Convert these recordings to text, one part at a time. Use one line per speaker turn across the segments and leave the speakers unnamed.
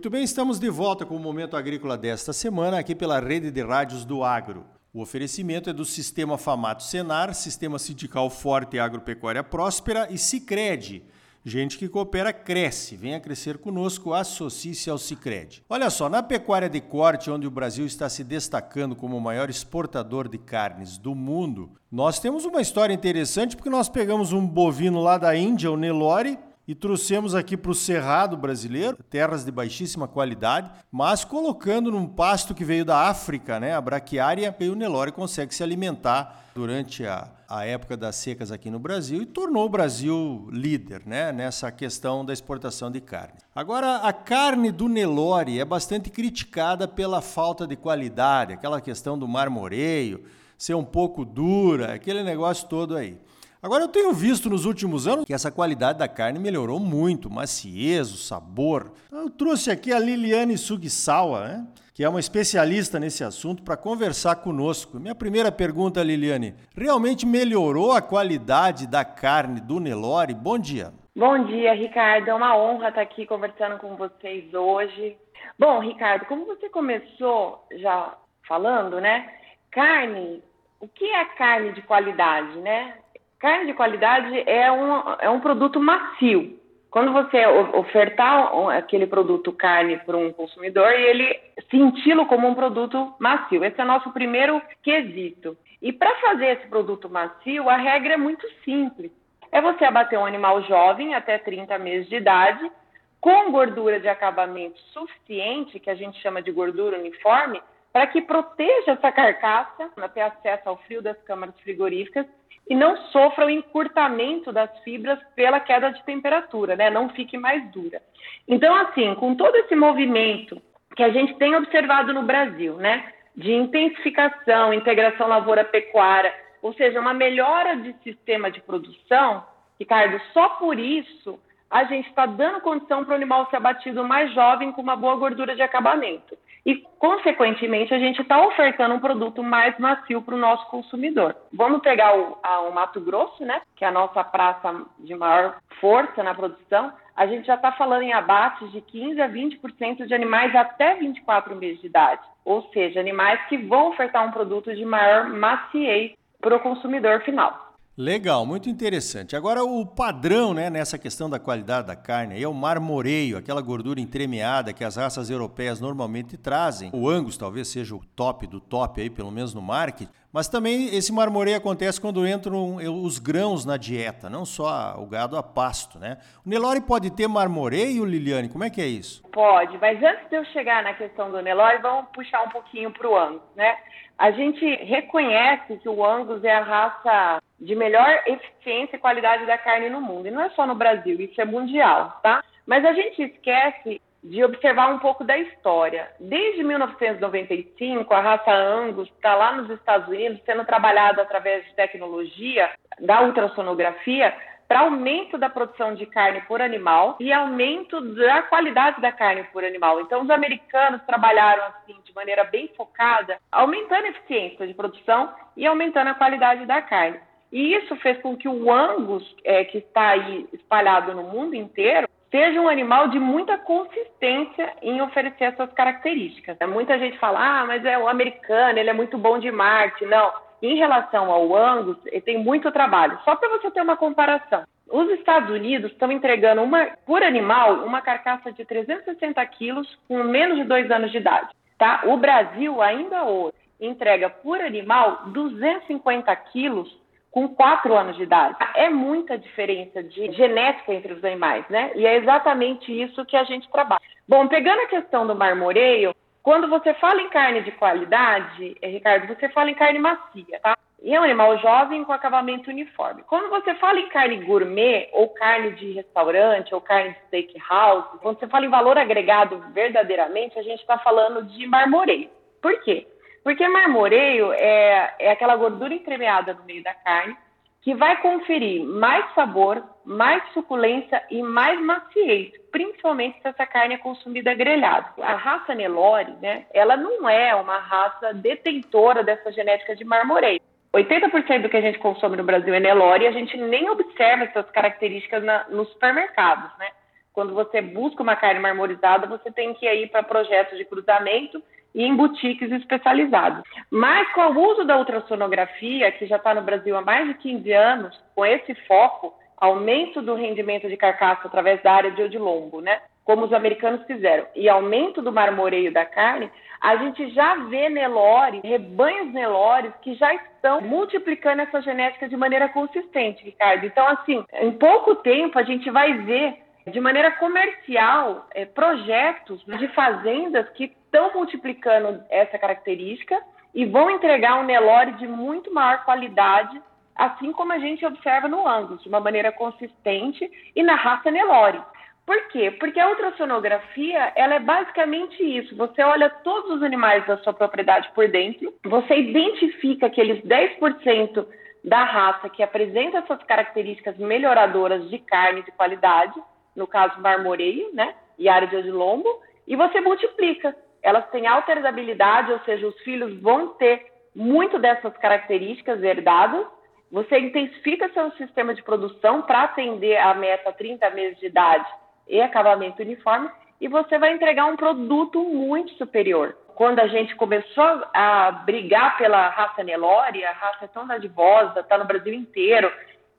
Muito bem, estamos de volta com o Momento Agrícola desta semana, aqui pela rede de rádios do Agro. O oferecimento é do Sistema Famato Senar, Sistema Sindical Forte e Agropecuária Próspera e Cicred. Gente que coopera cresce. Venha crescer conosco, associe-se ao Cicred. Olha só, na pecuária de corte, onde o Brasil está se destacando como o maior exportador de carnes do mundo, nós temos uma história interessante porque nós pegamos um bovino lá da Índia, o Nelore, e trouxemos aqui para o Cerrado brasileiro, terras de baixíssima qualidade, mas colocando num pasto que veio da África, né, a braquiária, e o Nelore consegue se alimentar durante a, a época das secas aqui no Brasil e tornou o Brasil líder né, nessa questão da exportação de carne. Agora, a carne do Nelore é bastante criticada pela falta de qualidade, aquela questão do marmoreio, ser um pouco dura, aquele negócio todo aí. Agora eu tenho visto nos últimos anos que essa qualidade da carne melhorou muito, maciez, o sabor. Eu trouxe aqui a Liliane Sugisawa, né? que é uma especialista nesse assunto, para conversar conosco. Minha primeira pergunta, Liliane: realmente melhorou a qualidade da carne do Nelore? Bom dia.
Bom dia, Ricardo. É uma honra estar aqui conversando com vocês hoje. Bom, Ricardo, como você começou já falando, né? Carne, o que é carne de qualidade, né? Carne de qualidade é um, é um produto macio. Quando você ofertar aquele produto carne para um consumidor ele senti-lo como um produto macio. Esse é o nosso primeiro quesito. E para fazer esse produto macio, a regra é muito simples. É você abater um animal jovem, até 30 meses de idade, com gordura de acabamento suficiente, que a gente chama de gordura uniforme, para que proteja essa carcaça, para ter acesso ao frio das câmaras frigoríficas e não sofra o encurtamento das fibras pela queda de temperatura, né? Não fique mais dura. Então, assim, com todo esse movimento que a gente tem observado no Brasil, né? De intensificação, integração lavoura-pecuária, ou seja, uma melhora de sistema de produção, Ricardo, só por isso a gente está dando condição para o animal ser abatido mais jovem com uma boa gordura de acabamento. E, consequentemente, a gente está ofertando um produto mais macio para o nosso consumidor. Vamos pegar o, a, o, Mato Grosso, né, que é a nossa praça de maior força na produção. A gente já está falando em abates de 15% a 20% de animais até 24 meses de idade. Ou seja, animais que vão ofertar um produto de maior maciez para o consumidor final.
Legal, muito interessante. Agora, o padrão né, nessa questão da qualidade da carne é o marmoreio, aquela gordura entremeada que as raças europeias normalmente trazem. O Angus talvez seja o top do top, aí, pelo menos no marketing. Mas também esse marmoreio acontece quando entram os grãos na dieta, não só o gado a pasto, né? O Nelore pode ter marmoreio, Liliane? Como é que é isso?
Pode, mas antes de eu chegar na questão do Nelore, vamos puxar um pouquinho para o Angus, né? A gente reconhece que o Angus é a raça de melhor eficiência e qualidade da carne no mundo. E não é só no Brasil, isso é mundial, tá? Mas a gente esquece de observar um pouco da história. Desde 1995, a raça Angus está lá nos Estados Unidos sendo trabalhada através de tecnologia da ultrassonografia para aumento da produção de carne por animal e aumento da qualidade da carne por animal. Então, os americanos trabalharam assim de maneira bem focada, aumentando a eficiência de produção e aumentando a qualidade da carne. E isso fez com que o Angus, é, que está aí espalhado no mundo inteiro, seja um animal de muita consistência em oferecer essas características. Muita gente fala, ah, mas é o americano, ele é muito bom de Marte. Não, em relação ao Angus, ele tem muito trabalho. Só para você ter uma comparação. Os Estados Unidos estão entregando uma, por animal uma carcaça de 360 quilos com menos de dois anos de idade. Tá? O Brasil, ainda hoje, entrega por animal 250 quilos com quatro anos de idade. É muita diferença de genética entre os animais, né? E é exatamente isso que a gente trabalha. Bom, pegando a questão do marmoreio, quando você fala em carne de qualidade, eh, Ricardo, você fala em carne macia, tá? E é um animal jovem com acabamento uniforme. Quando você fala em carne gourmet, ou carne de restaurante, ou carne de steakhouse, quando você fala em valor agregado verdadeiramente, a gente está falando de marmoreio. Por quê? Porque marmoreio é, é aquela gordura entremeada no meio da carne que vai conferir mais sabor, mais suculência e mais maciez, principalmente se essa carne é consumida grelhada. A raça Nelore, né, ela não é uma raça detentora dessa genética de marmoreio. 80% do que a gente consome no Brasil é Nelore e a gente nem observa essas características na, nos supermercados, né? Quando você busca uma carne marmorizada, você tem que ir para projetos de cruzamento e em boutiques especializadas. Mas com o uso da ultrassonografia, que já está no Brasil há mais de 15 anos, com esse foco, aumento do rendimento de carcaça através da área de odilombo, né? Como os americanos fizeram, e aumento do marmoreio da carne, a gente já vê Nelore, rebanhos Nelores que já estão multiplicando essa genética de maneira consistente, Ricardo. Então, assim, em pouco tempo a gente vai ver de maneira comercial é, projetos de fazendas que estão multiplicando essa característica e vão entregar um Nelore de muito maior qualidade, assim como a gente observa no Angus, de uma maneira consistente e na raça Nelore. Por quê? Porque a ultrassonografia, ela é basicamente isso. Você olha todos os animais da sua propriedade por dentro, você identifica aqueles 10% da raça que apresenta essas características melhoradoras de carne de qualidade, no caso marmoreio, né, e área de odilombo, e você multiplica. Elas têm alta heredabilidade, ou seja, os filhos vão ter muito dessas características herdadas. Você intensifica seu sistema de produção para atender a meta 30 meses de idade e acabamento uniforme, e você vai entregar um produto muito superior. Quando a gente começou a brigar pela raça Nelore, a raça é tão dadivosa, está no Brasil inteiro,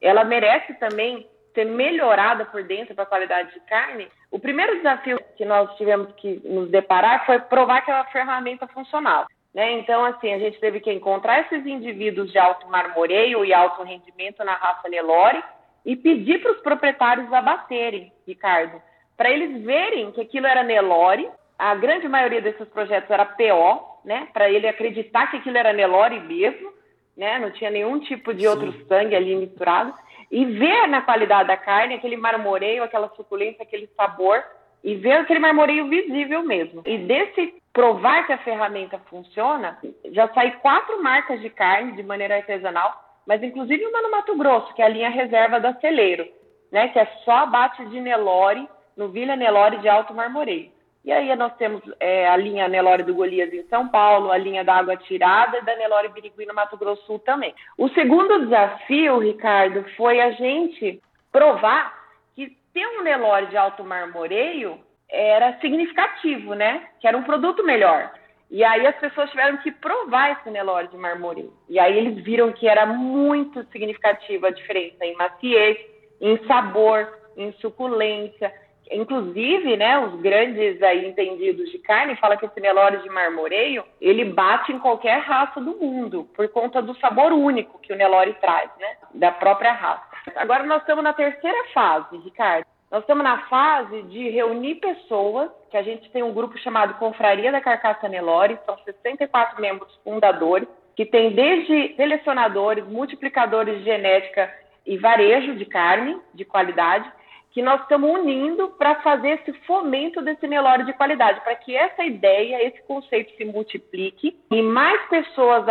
ela merece também ser melhorada por dentro para a qualidade de carne, o primeiro desafio que nós tivemos que nos deparar foi provar que uma ferramenta funcional. Né? Então, assim, a gente teve que encontrar esses indivíduos de alto marmoreio e alto rendimento na raça Nelore e pedir para os proprietários abaterem, Ricardo, para eles verem que aquilo era Nelore. A grande maioria desses projetos era PO, né? Para ele acreditar que aquilo era Nelore mesmo, né? Não tinha nenhum tipo de Sim. outro sangue ali misturado e ver na qualidade da carne aquele marmoreio, aquela suculência, aquele sabor e ver aquele marmoreio visível mesmo. E desse provar que a ferramenta funciona, já sai quatro marcas de carne de maneira artesanal, mas inclusive uma no Mato Grosso, que é a linha reserva da Celeiro, né, que é só abate de Nelore, no Vila Nelore de Alto Marmoreio. E aí nós temos é, a linha Nelore do Golias em São Paulo, a linha da Água Tirada e da Nelore Birigui no Mato Grosso Sul também. O segundo desafio, Ricardo, foi a gente provar que ter um Nelore de alto marmoreio era significativo, né? Que era um produto melhor. E aí as pessoas tiveram que provar esse Nelore de marmoreio. E aí eles viram que era muito significativa a diferença em maciez, em sabor, em suculência, Inclusive, né, os grandes aí entendidos de carne falam que esse Nelore de marmoreio, ele bate em qualquer raça do mundo, por conta do sabor único que o Nelore traz, né, da própria raça. Agora nós estamos na terceira fase, Ricardo. Nós estamos na fase de reunir pessoas, que a gente tem um grupo chamado Confraria da Carcaça Nelore, são 64 membros fundadores, que tem desde selecionadores, multiplicadores de genética e varejo de carne de qualidade, que nós estamos unindo para fazer esse fomento desse Nelore de qualidade, para que essa ideia, esse conceito se multiplique e mais pessoas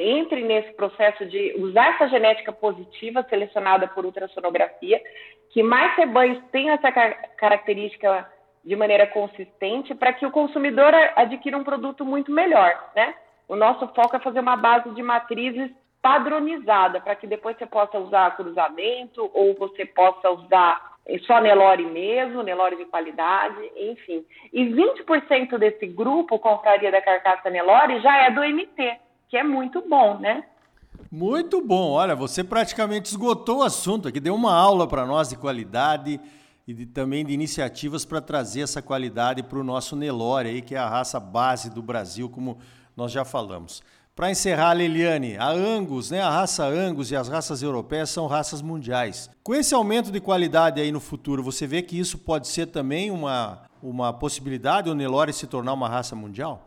entrem nesse processo de usar essa genética positiva selecionada por ultrassonografia, que mais rebanhos tenham essa característica de maneira consistente para que o consumidor adquira um produto muito melhor, né? O nosso foco é fazer uma base de matrizes padronizada para que depois você possa usar cruzamento ou você possa usar só Nelore mesmo, Nelore de qualidade, enfim. E 20% desse grupo, Confraria da Carcaça Nelore, já é do MT, que é muito bom, né?
Muito bom. Olha, você praticamente esgotou o assunto aqui, deu uma aula para nós de qualidade e de, também de iniciativas para trazer essa qualidade para o nosso Nelore aí, que é a raça base do Brasil, como nós já falamos. Para encerrar, Liliane, a Angus, né, a raça Angus e as raças europeias são raças mundiais. Com esse aumento de qualidade aí no futuro, você vê que isso pode ser também uma, uma possibilidade, o Nelore se tornar uma raça mundial?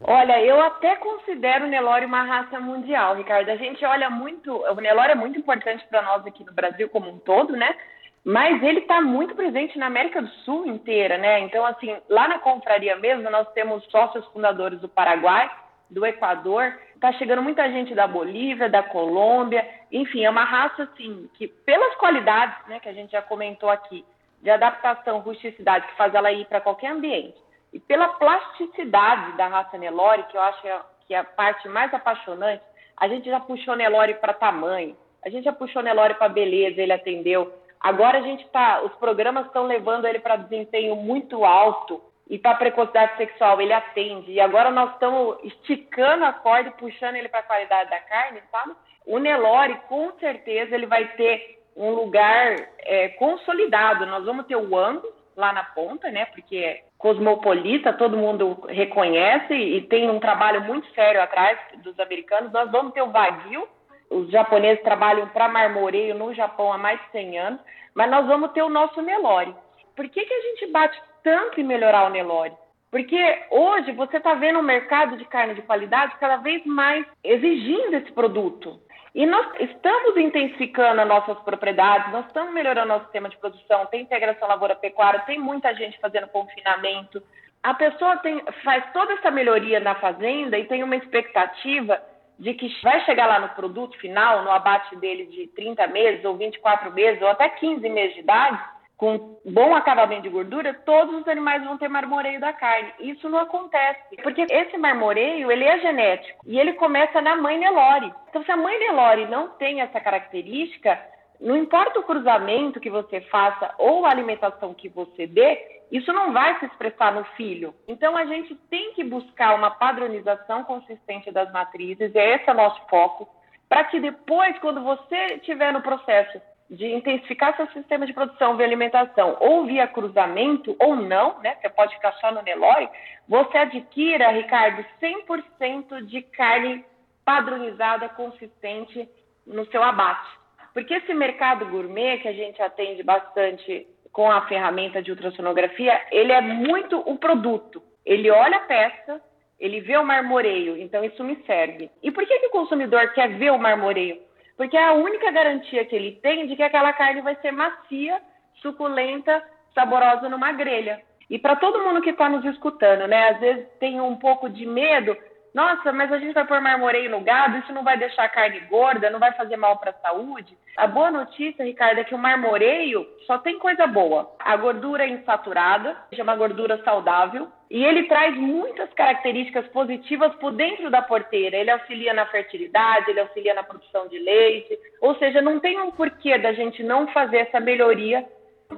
Olha, eu até considero o Nelore uma raça mundial, Ricardo. A gente olha muito, o Nelore é muito importante para nós aqui no Brasil como um todo, né? Mas ele está muito presente na América do Sul inteira, né? Então, assim, lá na confraria mesmo, nós temos sócios fundadores do Paraguai, do Equador, está chegando muita gente da Bolívia, da Colômbia, enfim, é uma raça assim que pelas qualidades, né, que a gente já comentou aqui, de adaptação, rusticidade, que faz ela ir para qualquer ambiente, e pela plasticidade da raça Nelore, que eu acho que é a parte mais apaixonante, a gente já puxou Nelore para tamanho, a gente já puxou Nelore para beleza, ele atendeu, Agora a gente está, os programas estão levando ele para desempenho muito alto e para precocidade sexual ele atende. E agora nós estamos esticando a corda puxando ele para a qualidade da carne, sabe? O Nelore, com certeza, ele vai ter um lugar é, consolidado. Nós vamos ter o Angus lá na ponta, né? Porque é cosmopolita, todo mundo reconhece e tem um trabalho muito sério atrás dos americanos. Nós vamos ter o Wagyu, os japoneses trabalham para marmoreio no Japão há mais de 100 anos, mas nós vamos ter o nosso Nelore. Por que, que a gente bate tanto em melhorar o Nelore? Porque hoje você está vendo um mercado de carne de qualidade cada vez mais exigindo esse produto. E nós estamos intensificando as nossas propriedades, nós estamos melhorando nosso sistema de produção, tem integração lavoura-pecuária, tem muita gente fazendo confinamento. A pessoa tem, faz toda essa melhoria na fazenda e tem uma expectativa de que vai chegar lá no produto final, no abate dele de 30 meses, ou 24 meses, ou até 15 meses de idade, com bom acabamento de gordura, todos os animais vão ter marmoreio da carne. Isso não acontece, porque esse marmoreio, ele é genético e ele começa na mãe Nelore. Então, se a mãe Nelore não tem essa característica, não importa o cruzamento que você faça ou a alimentação que você dê, isso não vai se expressar no filho. Então, a gente tem que buscar uma padronização consistente das matrizes, e esse é o nosso foco, para que depois, quando você estiver no processo de intensificar seu sistema de produção via alimentação ou via cruzamento ou não, né? Você pode ficar só no Nelore, você adquira, Ricardo, 100% de carne padronizada, consistente no seu abate. Porque esse mercado gourmet que a gente atende bastante com a ferramenta de ultrassonografia, ele é muito o produto. Ele olha a peça, ele vê o marmoreio, então isso me serve. E por que, que o consumidor quer ver o marmoreio? Porque é a única garantia que ele tem de que aquela carne vai ser macia, suculenta, saborosa numa grelha. E para todo mundo que está nos escutando, né, às vezes tem um pouco de medo, nossa, mas a gente vai pôr marmoreio no gado, isso não vai deixar a carne gorda, não vai fazer mal para a saúde. A boa notícia, Ricardo, é que o marmoreio só tem coisa boa. A gordura é insaturada, chama gordura saudável, e ele traz muitas características positivas por dentro da porteira. Ele auxilia na fertilidade, ele auxilia na produção de leite, ou seja, não tem um porquê da gente não fazer essa melhoria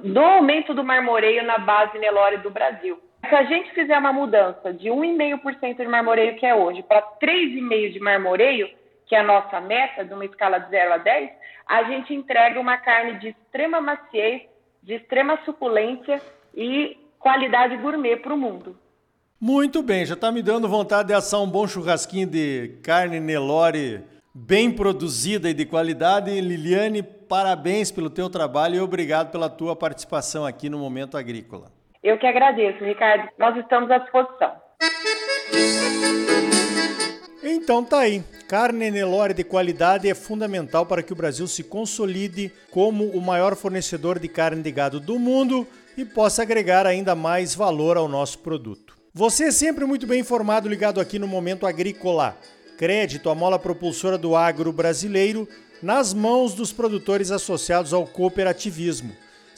do aumento do marmoreio na base Nelore do Brasil. Se a gente fizer uma mudança de 1,5% de marmoreio que é hoje para 3,5% de marmoreio, que é a nossa meta, de uma escala de 0 a 10, a gente entrega uma carne de extrema maciez, de extrema suculência e qualidade gourmet para o mundo.
Muito bem, já está me dando vontade de assar um bom churrasquinho de carne Nelore bem produzida e de qualidade. Liliane, parabéns pelo teu trabalho e obrigado pela tua participação aqui no Momento Agrícola.
Eu que agradeço, Ricardo. Nós estamos à disposição.
Então tá aí. Carne Nelore de qualidade é fundamental para que o Brasil se consolide como o maior fornecedor de carne de gado do mundo e possa agregar ainda mais valor ao nosso produto. Você é sempre muito bem informado ligado aqui no Momento Agrícola. Crédito, a mola propulsora do agro brasileiro, nas mãos dos produtores associados ao cooperativismo.